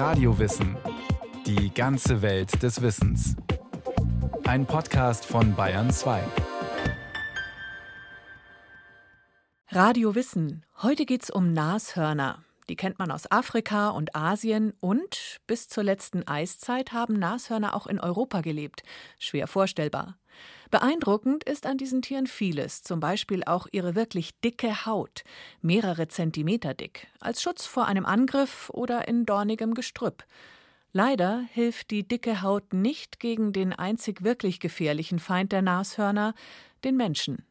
Radiowissen. Die ganze Welt des Wissens. Ein Podcast von Bayern 2. Radio Wissen. Heute geht's um Nashörner. Die kennt man aus Afrika und Asien und bis zur letzten Eiszeit haben Nashörner auch in Europa gelebt. Schwer vorstellbar. Beeindruckend ist an diesen Tieren vieles, zum Beispiel auch ihre wirklich dicke Haut, mehrere Zentimeter dick, als Schutz vor einem Angriff oder in dornigem Gestrüpp. Leider hilft die dicke Haut nicht gegen den einzig wirklich gefährlichen Feind der Nashörner, den Menschen.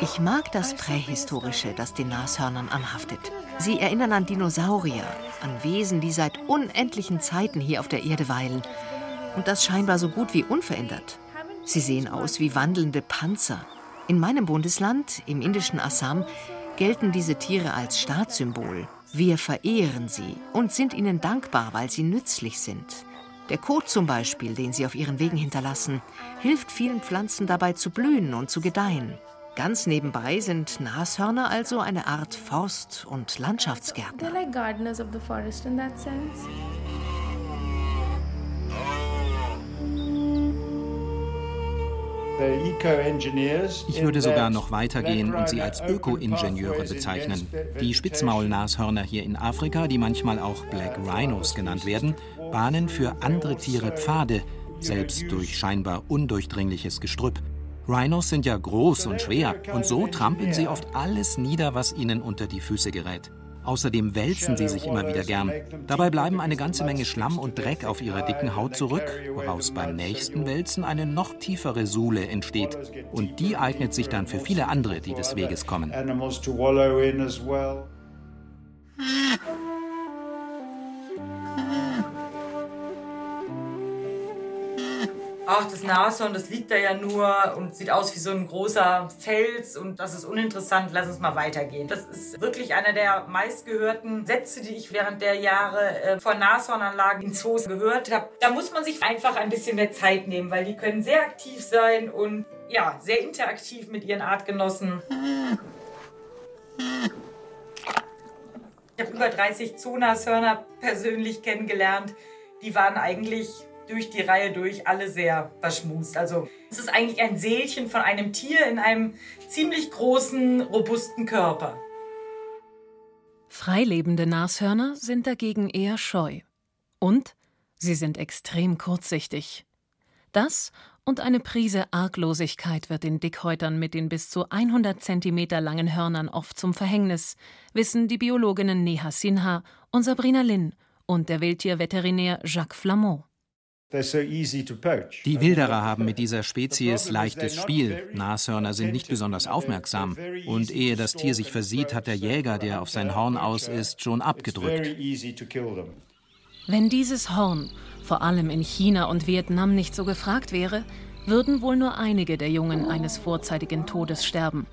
Ich mag das Prähistorische, das den Nashörnern anhaftet. Sie erinnern an Dinosaurier, an Wesen, die seit unendlichen Zeiten hier auf der Erde weilen. Und das scheinbar so gut wie unverändert. Sie sehen aus wie wandelnde Panzer. In meinem Bundesland, im indischen Assam, gelten diese Tiere als Staatssymbol. Wir verehren sie und sind ihnen dankbar, weil sie nützlich sind. Der Kot zum Beispiel, den sie auf ihren Wegen hinterlassen, hilft vielen Pflanzen dabei zu blühen und zu gedeihen. Ganz nebenbei sind Nashörner also eine Art Forst- und Landschaftsgärtner. Ich würde sogar noch weitergehen und sie als Öko-Ingenieure bezeichnen. Die Spitzmaulnashörner hier in Afrika, die manchmal auch Black Rhinos genannt werden, bahnen für andere Tiere Pfade, selbst durch scheinbar undurchdringliches Gestrüpp. Rhinos sind ja groß und schwer und so trampeln sie oft alles nieder, was ihnen unter die Füße gerät. Außerdem wälzen sie sich immer wieder gern. Dabei bleiben eine ganze Menge Schlamm und Dreck auf ihrer dicken Haut zurück, woraus beim nächsten Wälzen eine noch tiefere Suhle entsteht. Und die eignet sich dann für viele andere, die des Weges kommen. Ach, das Nashorn, das liegt da ja nur und sieht aus wie so ein großer Fels und das ist uninteressant, lass uns mal weitergehen. Das ist wirklich einer der meistgehörten Sätze, die ich während der Jahre äh, vor Nashornanlagen in Zoos gehört habe. Da muss man sich einfach ein bisschen mehr Zeit nehmen, weil die können sehr aktiv sein und ja, sehr interaktiv mit ihren Artgenossen. Ich habe über 30 Zoonashörner persönlich kennengelernt. Die waren eigentlich durch die Reihe durch alle sehr verschmust. Also es ist eigentlich ein Seelchen von einem Tier in einem ziemlich großen, robusten Körper. Freilebende Nashörner sind dagegen eher scheu. Und sie sind extrem kurzsichtig. Das und eine Prise Arglosigkeit wird den Dickhäutern mit den bis zu 100 cm langen Hörnern oft zum Verhängnis, wissen die Biologinnen Neha Sinha und Sabrina Lin und der Wildtierveterinär Jacques Flamand. Die Wilderer haben mit dieser Spezies leichtes Spiel. Nashörner sind nicht besonders aufmerksam. Und ehe das Tier sich versieht, hat der Jäger, der auf sein Horn aus ist, schon abgedrückt. Wenn dieses Horn vor allem in China und Vietnam nicht so gefragt wäre, würden wohl nur einige der Jungen eines vorzeitigen Todes sterben.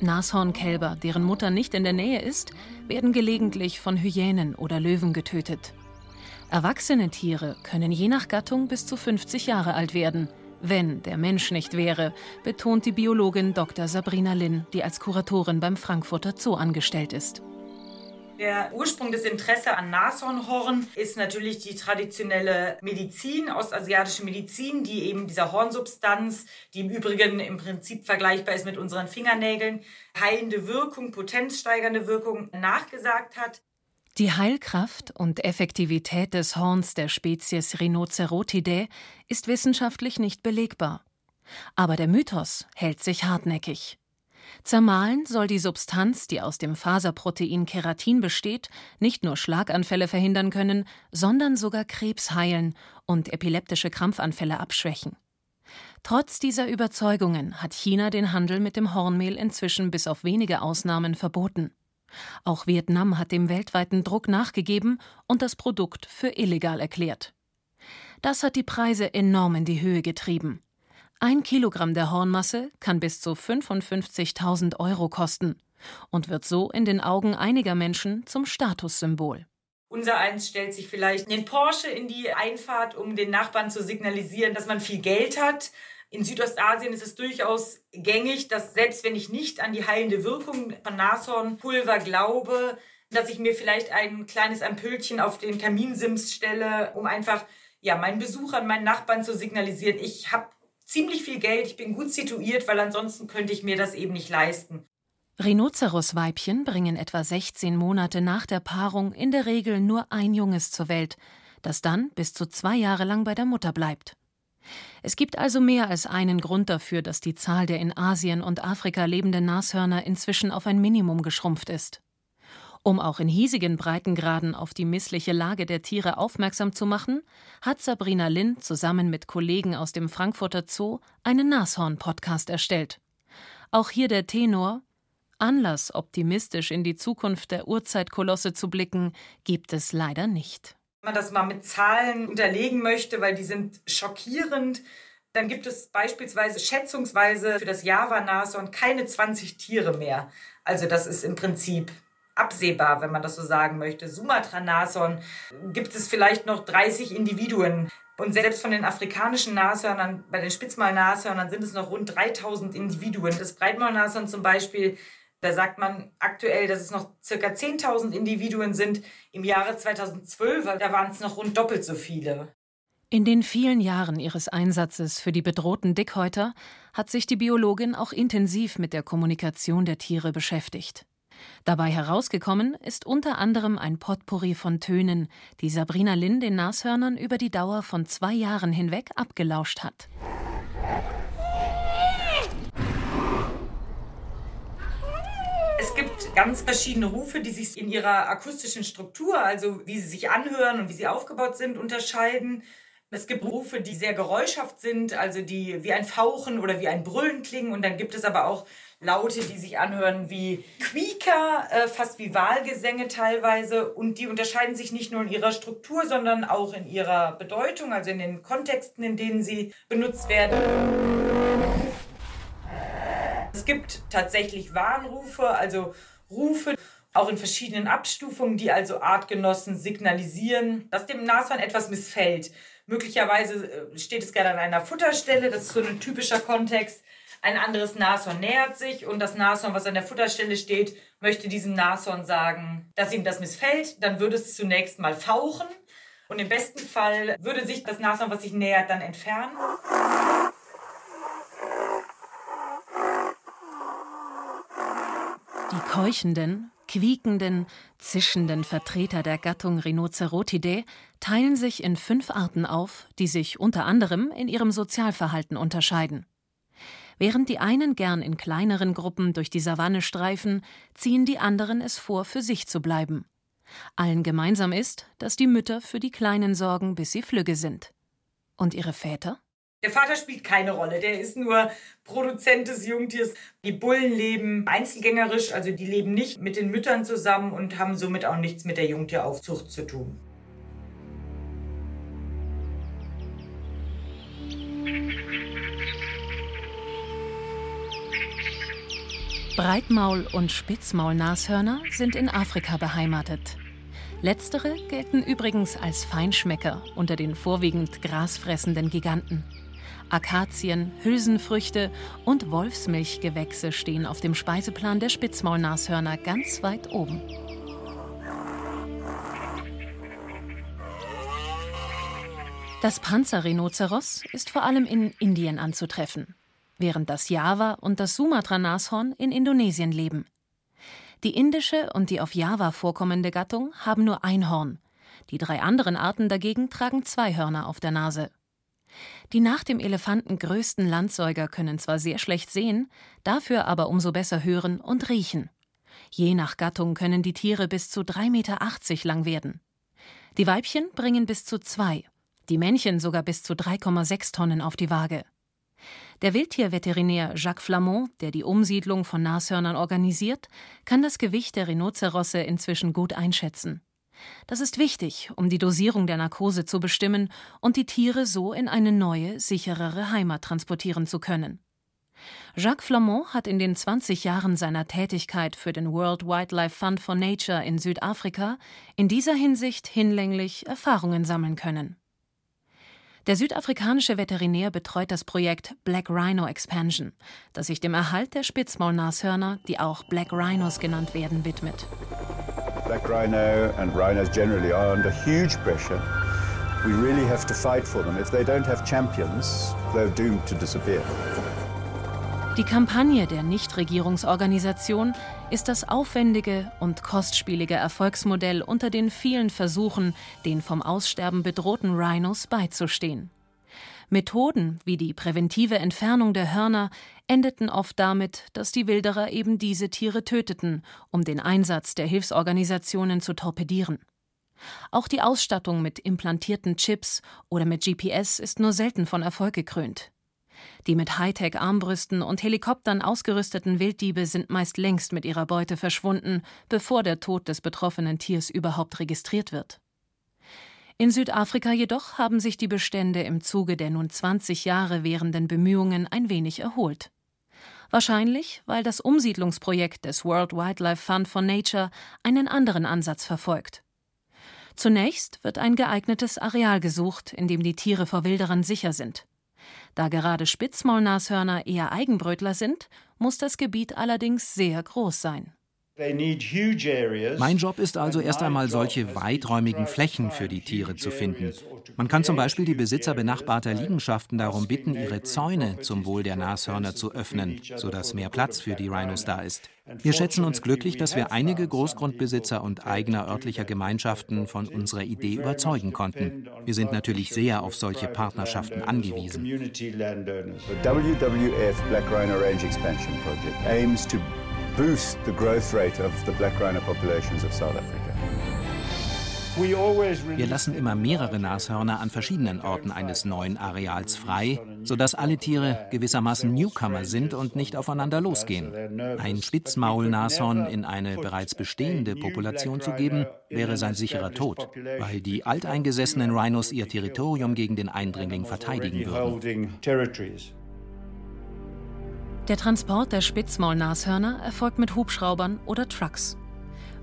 Nashornkälber, deren Mutter nicht in der Nähe ist, werden gelegentlich von Hyänen oder Löwen getötet. Erwachsene Tiere können je nach Gattung bis zu 50 Jahre alt werden, wenn der Mensch nicht wäre, betont die Biologin Dr. Sabrina Lin, die als Kuratorin beim Frankfurter Zoo angestellt ist. Der Ursprung des Interesses an Nashornhorn ist natürlich die traditionelle Medizin, ostasiatische Medizin, die eben dieser Hornsubstanz, die im Übrigen im Prinzip vergleichbar ist mit unseren Fingernägeln, heilende Wirkung, potenzsteigernde Wirkung nachgesagt hat. Die Heilkraft und Effektivität des Horns der Spezies Rhinocerotidae ist wissenschaftlich nicht belegbar. Aber der Mythos hält sich hartnäckig. Zermahlen soll die Substanz, die aus dem Faserprotein Keratin besteht, nicht nur Schlaganfälle verhindern können, sondern sogar Krebs heilen und epileptische Krampfanfälle abschwächen. Trotz dieser Überzeugungen hat China den Handel mit dem Hornmehl inzwischen bis auf wenige Ausnahmen verboten. Auch Vietnam hat dem weltweiten Druck nachgegeben und das Produkt für illegal erklärt. Das hat die Preise enorm in die Höhe getrieben. Ein Kilogramm der Hornmasse kann bis zu 55.000 Euro kosten und wird so in den Augen einiger Menschen zum Statussymbol. Unser eins stellt sich vielleicht den Porsche in die Einfahrt, um den Nachbarn zu signalisieren, dass man viel Geld hat. In Südostasien ist es durchaus gängig, dass selbst wenn ich nicht an die heilende Wirkung von Nashornpulver glaube, dass ich mir vielleicht ein kleines Ampüllchen auf den Kaminsims stelle, um einfach ja, meinen Besuchern, meinen Nachbarn zu signalisieren, ich habe ziemlich viel Geld, ich bin gut situiert, weil ansonsten könnte ich mir das eben nicht leisten. Rhinoceros-Weibchen bringen etwa 16 Monate nach der Paarung in der Regel nur ein Junges zur Welt, das dann bis zu zwei Jahre lang bei der Mutter bleibt. Es gibt also mehr als einen Grund dafür, dass die Zahl der in Asien und Afrika lebenden Nashörner inzwischen auf ein Minimum geschrumpft ist. Um auch in hiesigen Breitengraden auf die missliche Lage der Tiere aufmerksam zu machen, hat Sabrina Lin zusammen mit Kollegen aus dem Frankfurter Zoo einen Nashorn-Podcast erstellt. Auch hier der Tenor: Anlass, optimistisch in die Zukunft der Urzeitkolosse zu blicken, gibt es leider nicht. Man das mal mit Zahlen unterlegen möchte, weil die sind schockierend, dann gibt es beispielsweise schätzungsweise für das Java-Nashorn keine 20 Tiere mehr. Also das ist im Prinzip absehbar, wenn man das so sagen möchte. Sumatra-Nashorn gibt es vielleicht noch 30 Individuen. Und selbst von den afrikanischen Nashörnern, bei den Spitzmaulnashörnern sind es noch rund 3000 Individuen. Das Breitmaulnashorn zum Beispiel, da sagt man aktuell, dass es noch circa 10.000 Individuen sind. Im Jahre 2012, da waren es noch rund doppelt so viele. In den vielen Jahren ihres Einsatzes für die bedrohten Dickhäuter hat sich die Biologin auch intensiv mit der Kommunikation der Tiere beschäftigt. Dabei herausgekommen ist unter anderem ein Potpourri von Tönen, die Sabrina Lin den Nashörnern über die Dauer von zwei Jahren hinweg abgelauscht hat. Gibt ganz verschiedene Rufe, die sich in ihrer akustischen Struktur, also wie sie sich anhören und wie sie aufgebaut sind, unterscheiden. Es gibt Rufe, die sehr geräuschhaft sind, also die wie ein Fauchen oder wie ein Brüllen klingen. Und dann gibt es aber auch Laute, die sich anhören wie Quieker, äh, fast wie Wahlgesänge teilweise. Und die unterscheiden sich nicht nur in ihrer Struktur, sondern auch in ihrer Bedeutung, also in den Kontexten, in denen sie benutzt werden. Gibt tatsächlich Warnrufe, also Rufe, auch in verschiedenen Abstufungen, die also Artgenossen signalisieren, dass dem Nashorn etwas missfällt. Möglicherweise äh, steht es gerade an einer Futterstelle, das ist so ein typischer Kontext ein anderes Nashorn nähert sich und das Nashorn, was an der Futterstelle steht, möchte diesem Nashorn sagen, dass ihm das missfällt. Dann würde es zunächst mal fauchen und im besten Fall würde sich das Nashorn, was sich nähert, dann entfernen. Die keuchenden, quiekenden, zischenden Vertreter der Gattung Rhinocerotidae teilen sich in fünf Arten auf, die sich unter anderem in ihrem Sozialverhalten unterscheiden. Während die einen gern in kleineren Gruppen durch die Savanne streifen, ziehen die anderen es vor, für sich zu bleiben. Allen gemeinsam ist, dass die Mütter für die Kleinen sorgen, bis sie flügge sind. Und ihre Väter? Der Vater spielt keine Rolle, der ist nur Produzent des Jungtiers. Die Bullen leben einzelgängerisch, also die leben nicht mit den Müttern zusammen und haben somit auch nichts mit der Jungtieraufzucht zu tun. Breitmaul- und Spitzmaulnashörner sind in Afrika beheimatet. Letztere gelten übrigens als Feinschmecker unter den vorwiegend grasfressenden Giganten. Akazien, Hülsenfrüchte und Wolfsmilchgewächse stehen auf dem Speiseplan der Spitzmaulnashörner ganz weit oben. Das Panzerrhinoceros ist vor allem in Indien anzutreffen während das Java und das Sumatra-Nashorn in Indonesien leben. Die indische und die auf Java vorkommende Gattung haben nur ein Horn. Die drei anderen Arten dagegen tragen zwei Hörner auf der Nase. Die nach dem Elefanten größten Landsäuger können zwar sehr schlecht sehen, dafür aber umso besser hören und riechen. Je nach Gattung können die Tiere bis zu 3,80 Meter lang werden. Die Weibchen bringen bis zu zwei, die Männchen sogar bis zu 3,6 Tonnen auf die Waage. Der Wildtierveterinär Jacques Flamand, der die Umsiedlung von Nashörnern organisiert, kann das Gewicht der Rhinozerosse inzwischen gut einschätzen. Das ist wichtig, um die Dosierung der Narkose zu bestimmen und die Tiere so in eine neue, sicherere Heimat transportieren zu können. Jacques Flamand hat in den 20 Jahren seiner Tätigkeit für den World Wildlife Fund for Nature in Südafrika in dieser Hinsicht hinlänglich Erfahrungen sammeln können. Der südafrikanische Veterinär betreut das Projekt Black Rhino Expansion, das sich dem Erhalt der Spitzmaulnashörner, die auch Black Rhinos genannt werden, widmet. Black Rhino and rhinos generally are under huge pressure. We really have to fight for them. If they don't have champions, they're doomed to disappear. Die Kampagne der Nichtregierungsorganisation ist das aufwendige und kostspielige Erfolgsmodell unter den vielen Versuchen, den vom Aussterben bedrohten Rhinos beizustehen. Methoden wie die präventive Entfernung der Hörner endeten oft damit, dass die Wilderer eben diese Tiere töteten, um den Einsatz der Hilfsorganisationen zu torpedieren. Auch die Ausstattung mit implantierten Chips oder mit GPS ist nur selten von Erfolg gekrönt. Die mit Hightech-Armbrüsten und Helikoptern ausgerüsteten Wilddiebe sind meist längst mit ihrer Beute verschwunden, bevor der Tod des betroffenen Tiers überhaupt registriert wird. In Südafrika jedoch haben sich die Bestände im Zuge der nun 20 Jahre währenden Bemühungen ein wenig erholt. Wahrscheinlich, weil das Umsiedlungsprojekt des World Wildlife Fund for Nature einen anderen Ansatz verfolgt. Zunächst wird ein geeignetes Areal gesucht, in dem die Tiere vor Wilderern sicher sind. Da gerade Spitzmaulnashörner eher Eigenbrötler sind, muss das Gebiet allerdings sehr groß sein. Mein Job ist also erst einmal solche weiträumigen Flächen für die Tiere zu finden. Man kann zum Beispiel die Besitzer benachbarter Liegenschaften darum bitten, ihre Zäune zum Wohl der Nashörner zu öffnen, sodass mehr Platz für die Rhinos da ist. Wir schätzen uns glücklich, dass wir einige Großgrundbesitzer und eigener örtlicher Gemeinschaften von unserer Idee überzeugen konnten. Wir sind natürlich sehr auf solche Partnerschaften angewiesen. WWF Black Rhino Range Expansion Project aims to boost the growth rate of the black rhino populations of South Africa. Wir lassen immer mehrere Nashörner an verschiedenen Orten eines neuen Areals frei, sodass alle Tiere gewissermaßen Newcomer sind und nicht aufeinander losgehen. Ein Spitzmaulnashorn in eine bereits bestehende Population zu geben, wäre sein sicherer Tod, weil die alteingesessenen Rhinos ihr Territorium gegen den Eindringling verteidigen würden. Der Transport der Spitzmaulnashörner erfolgt mit Hubschraubern oder Trucks.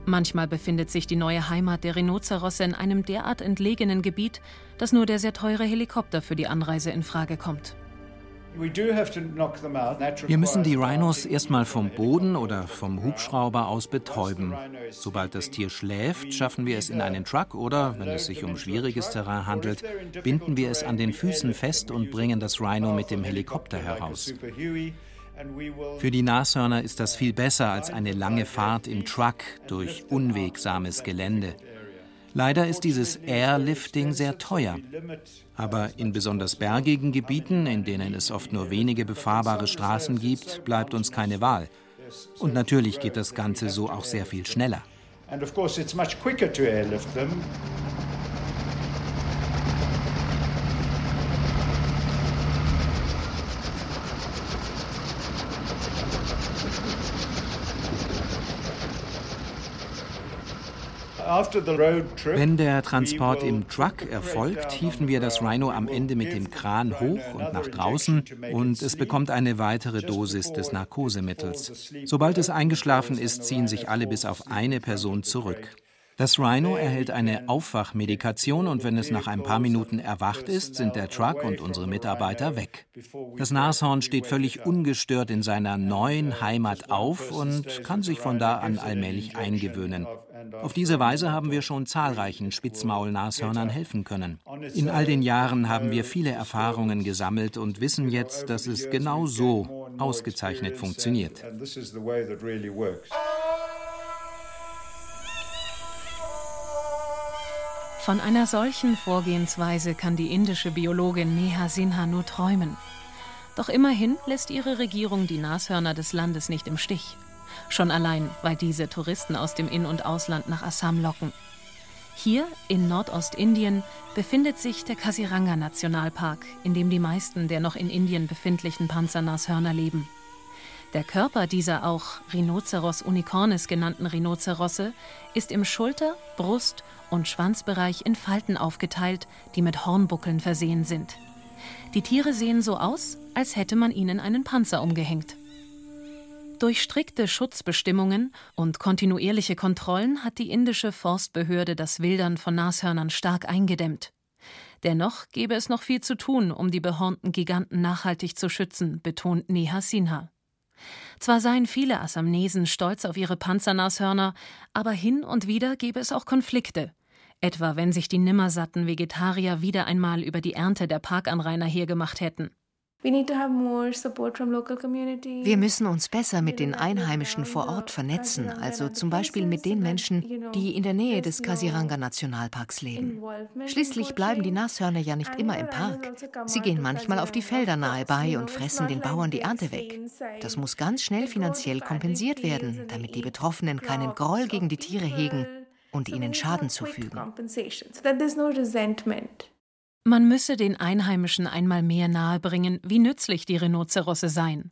Manchmal befindet sich die neue Heimat der Rhinozerosse in einem derart entlegenen Gebiet, dass nur der sehr teure Helikopter für die Anreise in Frage kommt. Wir müssen die Rhinos erstmal vom Boden oder vom Hubschrauber aus betäuben. Sobald das Tier schläft, schaffen wir es in einen Truck oder, wenn es sich um schwieriges Terrain handelt, binden wir es an den Füßen fest und bringen das Rhino mit dem Helikopter heraus. Für die Nashörner ist das viel besser als eine lange Fahrt im Truck durch unwegsames Gelände. Leider ist dieses Airlifting sehr teuer. Aber in besonders bergigen Gebieten, in denen es oft nur wenige befahrbare Straßen gibt, bleibt uns keine Wahl. Und natürlich geht das Ganze so auch sehr viel schneller. And of course it's much quicker to airlift them. Wenn der Transport im Truck erfolgt, hieven wir das Rhino am Ende mit dem Kran hoch und nach draußen und es bekommt eine weitere Dosis des Narkosemittels. Sobald es eingeschlafen ist, ziehen sich alle bis auf eine Person zurück. Das Rhino erhält eine Aufwachmedikation und wenn es nach ein paar Minuten erwacht ist, sind der Truck und unsere Mitarbeiter weg. Das Nashorn steht völlig ungestört in seiner neuen Heimat auf und kann sich von da an allmählich eingewöhnen. Auf diese Weise haben wir schon zahlreichen Spitzmaulnashörnern helfen können. In all den Jahren haben wir viele Erfahrungen gesammelt und wissen jetzt, dass es genau so ausgezeichnet funktioniert. Von einer solchen Vorgehensweise kann die indische Biologin Neha Sinha nur träumen. Doch immerhin lässt ihre Regierung die Nashörner des Landes nicht im Stich. Schon allein, weil diese Touristen aus dem In- und Ausland nach Assam locken. Hier in Nordostindien befindet sich der Kasiranga Nationalpark, in dem die meisten der noch in Indien befindlichen Panzernashörner leben. Der Körper dieser auch Rhinoceros unicornis genannten Rhinozerosse ist im Schulter-, Brust- und Schwanzbereich in Falten aufgeteilt, die mit Hornbuckeln versehen sind. Die Tiere sehen so aus, als hätte man ihnen einen Panzer umgehängt. Durch strikte Schutzbestimmungen und kontinuierliche Kontrollen hat die indische Forstbehörde das Wildern von Nashörnern stark eingedämmt. Dennoch gäbe es noch viel zu tun, um die behornten Giganten nachhaltig zu schützen, betont Neha Sinha. Zwar seien viele Assamnesen stolz auf ihre Panzernashörner, aber hin und wieder gäbe es auch Konflikte. Etwa wenn sich die nimmersatten Vegetarier wieder einmal über die Ernte der Parkanrainer hergemacht hätten. Wir müssen uns besser mit den Einheimischen vor Ort vernetzen, also zum Beispiel mit den Menschen, die in der Nähe des Kasiranga Nationalparks leben. Schließlich bleiben die Nashörner ja nicht immer im Park. Sie gehen manchmal auf die Felder nahe bei und fressen den Bauern die Ernte weg. Das muss ganz schnell finanziell kompensiert werden, damit die Betroffenen keinen Groll gegen die Tiere hegen und ihnen Schaden zufügen. Man müsse den Einheimischen einmal mehr nahebringen, wie nützlich die Rhinozerosse seien.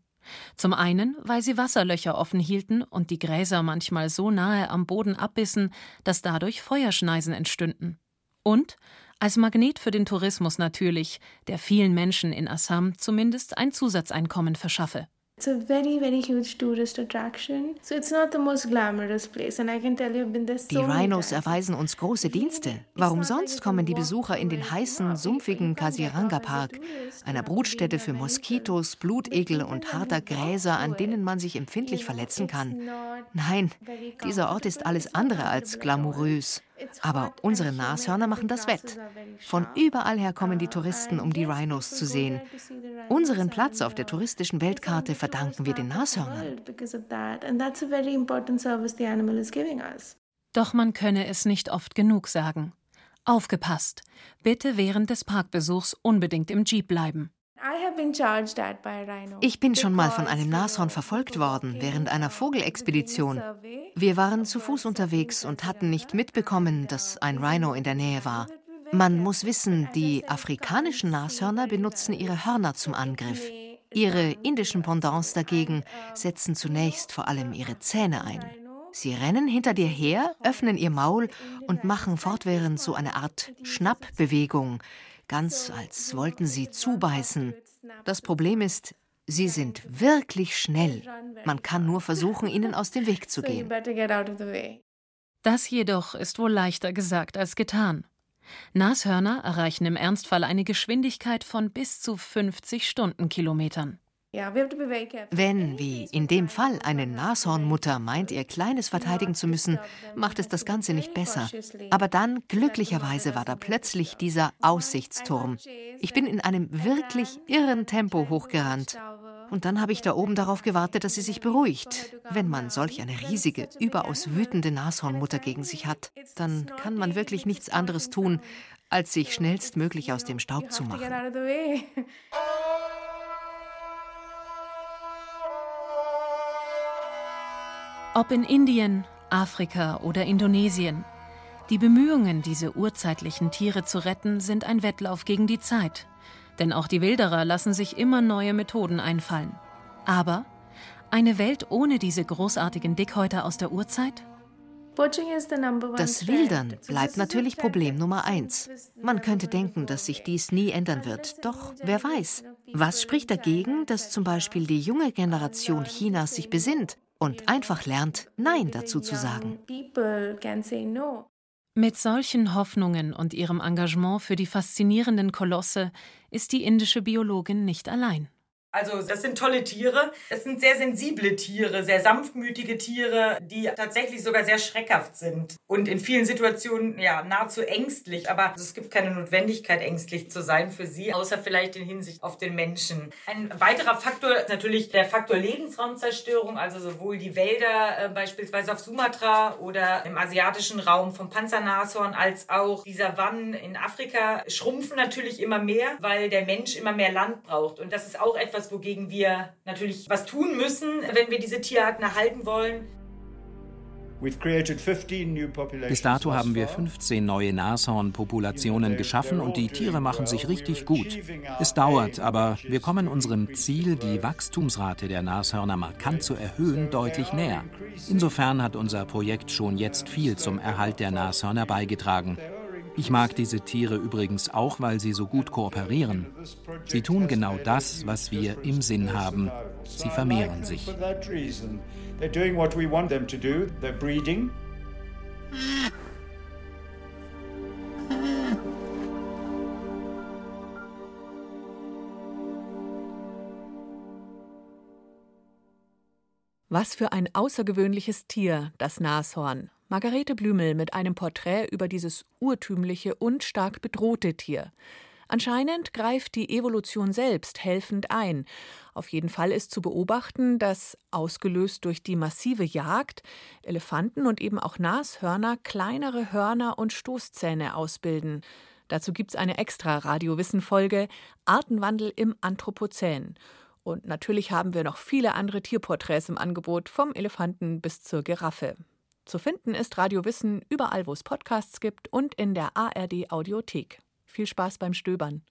Zum einen, weil sie Wasserlöcher offen hielten und die Gräser manchmal so nahe am Boden abbissen, dass dadurch Feuerschneisen entstünden. Und als Magnet für den Tourismus natürlich, der vielen Menschen in Assam zumindest ein Zusatzeinkommen verschaffe. It's a very, very huge tourist attraction. So it's not the most glamorous place. And I can tell you, I've been there so Die Rhinos erweisen uns große Dienste. Warum sonst kommen die Besucher in den heißen, sumpfigen Kasiranga Park, einer Brutstätte für Moskitos, Blutegel und harter Gräser, an denen man sich empfindlich verletzen kann? Nein, dieser Ort ist alles andere als glamourös. Aber unsere Nashörner machen das wett. Von überall her kommen die Touristen, um die Rhinos zu sehen. Unseren Platz auf der touristischen Weltkarte verdanken wir den Nashörnern. Doch man könne es nicht oft genug sagen. Aufgepasst! Bitte während des Parkbesuchs unbedingt im Jeep bleiben. Ich bin schon mal von einem Nashorn verfolgt worden während einer Vogelexpedition. Wir waren zu Fuß unterwegs und hatten nicht mitbekommen, dass ein Rhino in der Nähe war. Man muss wissen, die afrikanischen Nashörner benutzen ihre Hörner zum Angriff. Ihre indischen Pendants dagegen setzen zunächst vor allem ihre Zähne ein. Sie rennen hinter dir her, öffnen ihr Maul und machen fortwährend so eine Art Schnappbewegung, ganz als wollten sie zubeißen. Das Problem ist, sie sind wirklich schnell. Man kann nur versuchen, ihnen aus dem Weg zu gehen. Das jedoch ist wohl leichter gesagt als getan. Nashörner erreichen im Ernstfall eine Geschwindigkeit von bis zu 50 Stundenkilometern. Wenn, wie in dem Fall, eine Nashornmutter meint, ihr Kleines verteidigen zu müssen, macht es das Ganze nicht besser. Aber dann, glücklicherweise, war da plötzlich dieser Aussichtsturm. Ich bin in einem wirklich irren Tempo hochgerannt. Und dann habe ich da oben darauf gewartet, dass sie sich beruhigt. Wenn man solch eine riesige, überaus wütende Nashornmutter gegen sich hat, dann kann man wirklich nichts anderes tun, als sich schnellstmöglich aus dem Staub zu machen. Ob in Indien, Afrika oder Indonesien. Die Bemühungen, diese urzeitlichen Tiere zu retten, sind ein Wettlauf gegen die Zeit. Denn auch die Wilderer lassen sich immer neue Methoden einfallen. Aber eine Welt ohne diese großartigen Dickhäuter aus der Urzeit? Das Wildern bleibt natürlich Problem Nummer eins. Man könnte denken, dass sich dies nie ändern wird. Doch wer weiß. Was spricht dagegen, dass zum Beispiel die junge Generation Chinas sich besinnt und einfach lernt, Nein dazu zu sagen. Mit solchen Hoffnungen und ihrem Engagement für die faszinierenden Kolosse ist die indische Biologin nicht allein. Also das sind tolle Tiere. Es sind sehr sensible Tiere, sehr sanftmütige Tiere, die tatsächlich sogar sehr schreckhaft sind und in vielen Situationen ja nahezu ängstlich. Aber es gibt keine Notwendigkeit, ängstlich zu sein für sie, außer vielleicht in Hinsicht auf den Menschen. Ein weiterer Faktor ist natürlich der Faktor Lebensraumzerstörung, also sowohl die Wälder äh, beispielsweise auf Sumatra oder im asiatischen Raum vom Panzernashorn als auch die Savannen in Afrika schrumpfen natürlich immer mehr, weil der Mensch immer mehr Land braucht. Und das ist auch etwas, etwas, wogegen wir natürlich was tun müssen, wenn wir diese Tierarten erhalten wollen. Bis dato haben wir 15 neue Nashornpopulationen geschaffen und die Tiere machen sich richtig gut. Es dauert, aber wir kommen unserem Ziel, die Wachstumsrate der Nashörner markant zu erhöhen, deutlich näher. Insofern hat unser Projekt schon jetzt viel zum Erhalt der Nashörner beigetragen. Ich mag diese Tiere übrigens auch, weil sie so gut kooperieren. Sie tun genau das, was wir im Sinn haben. Sie vermehren sich. Was für ein außergewöhnliches Tier, das Nashorn. Margarete Blümel mit einem Porträt über dieses urtümliche und stark bedrohte Tier. Anscheinend greift die Evolution selbst helfend ein. Auf jeden Fall ist zu beobachten, dass, ausgelöst durch die massive Jagd, Elefanten und eben auch Nashörner kleinere Hörner und Stoßzähne ausbilden. Dazu gibt es eine extra Radiowissen-Folge Artenwandel im Anthropozän. Und natürlich haben wir noch viele andere Tierporträts im Angebot, vom Elefanten bis zur Giraffe. Zu finden ist Radio Wissen überall, wo es Podcasts gibt und in der ARD Audiothek. Viel Spaß beim Stöbern.